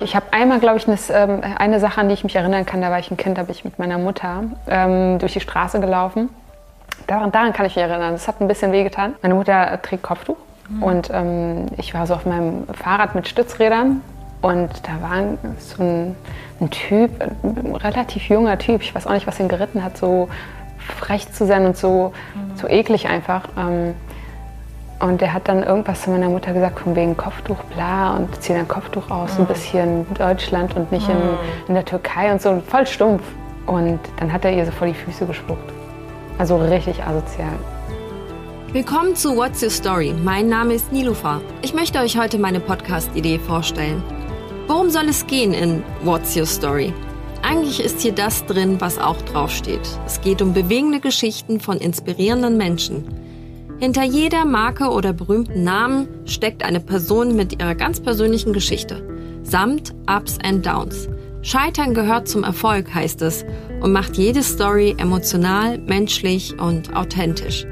Ich habe einmal, glaube ich, eine, ähm, eine, Sache, an die ich mich erinnern kann. Da war ich ein Kind, da bin ich mit meiner Mutter ähm, durch die Straße gelaufen. Daran, daran, kann ich mich erinnern. Das hat ein bisschen wehgetan. Meine Mutter trägt Kopftuch mhm. und ähm, ich war so auf meinem Fahrrad mit Stützrädern und da war so ein, ein, Typ, ein relativ junger Typ, ich weiß auch nicht, was ihn geritten hat, so frech zu sein und so, mhm. so eklig einfach. Ähm, und der hat dann irgendwas zu meiner Mutter gesagt, von wegen Kopftuch, bla, und zieh dein Kopftuch aus, mhm. ein bisschen in Deutschland und nicht mhm. in, in der Türkei und so, voll stumpf. Und dann hat er ihr so vor die Füße gespuckt. Also richtig asozial. Willkommen zu What's Your Story? Mein Name ist Nilufa. Ich möchte euch heute meine Podcast-Idee vorstellen. Worum soll es gehen in What's Your Story? Eigentlich ist hier das drin, was auch draufsteht. Es geht um bewegende Geschichten von inspirierenden Menschen. Hinter jeder Marke oder berühmten Namen steckt eine Person mit ihrer ganz persönlichen Geschichte, samt Ups and Downs. Scheitern gehört zum Erfolg, heißt es, und macht jede Story emotional, menschlich und authentisch.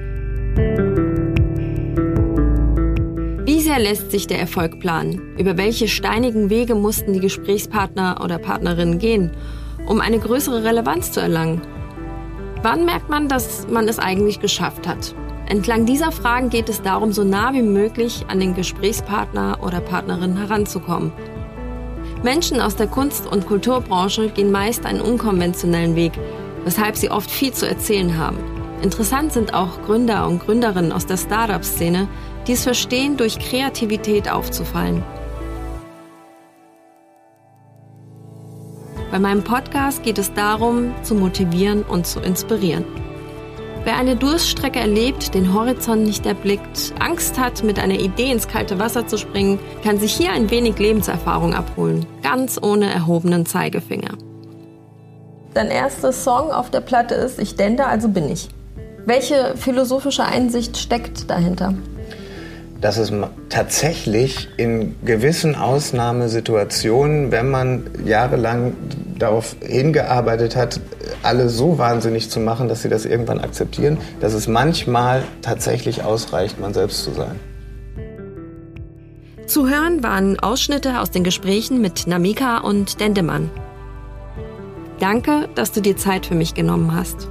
Wie sehr lässt sich der Erfolg planen? Über welche steinigen Wege mussten die Gesprächspartner oder Partnerinnen gehen, um eine größere Relevanz zu erlangen? Wann merkt man, dass man es eigentlich geschafft hat? Entlang dieser Fragen geht es darum, so nah wie möglich an den Gesprächspartner oder Partnerin heranzukommen. Menschen aus der Kunst- und Kulturbranche gehen meist einen unkonventionellen Weg, weshalb sie oft viel zu erzählen haben. Interessant sind auch Gründer und Gründerinnen aus der Startup-Szene, die es verstehen, durch Kreativität aufzufallen. Bei meinem Podcast geht es darum, zu motivieren und zu inspirieren. Wer eine Durststrecke erlebt, den Horizont nicht erblickt, Angst hat, mit einer Idee ins kalte Wasser zu springen, kann sich hier ein wenig Lebenserfahrung abholen, ganz ohne erhobenen Zeigefinger. Dein erster Song auf der Platte ist Ich dende, also bin ich. Welche philosophische Einsicht steckt dahinter? dass es tatsächlich in gewissen Ausnahmesituationen, wenn man jahrelang darauf hingearbeitet hat, alle so wahnsinnig zu machen, dass sie das irgendwann akzeptieren, dass es manchmal tatsächlich ausreicht, man selbst zu sein. Zu hören waren Ausschnitte aus den Gesprächen mit Namika und Dendemann. Danke, dass du dir Zeit für mich genommen hast.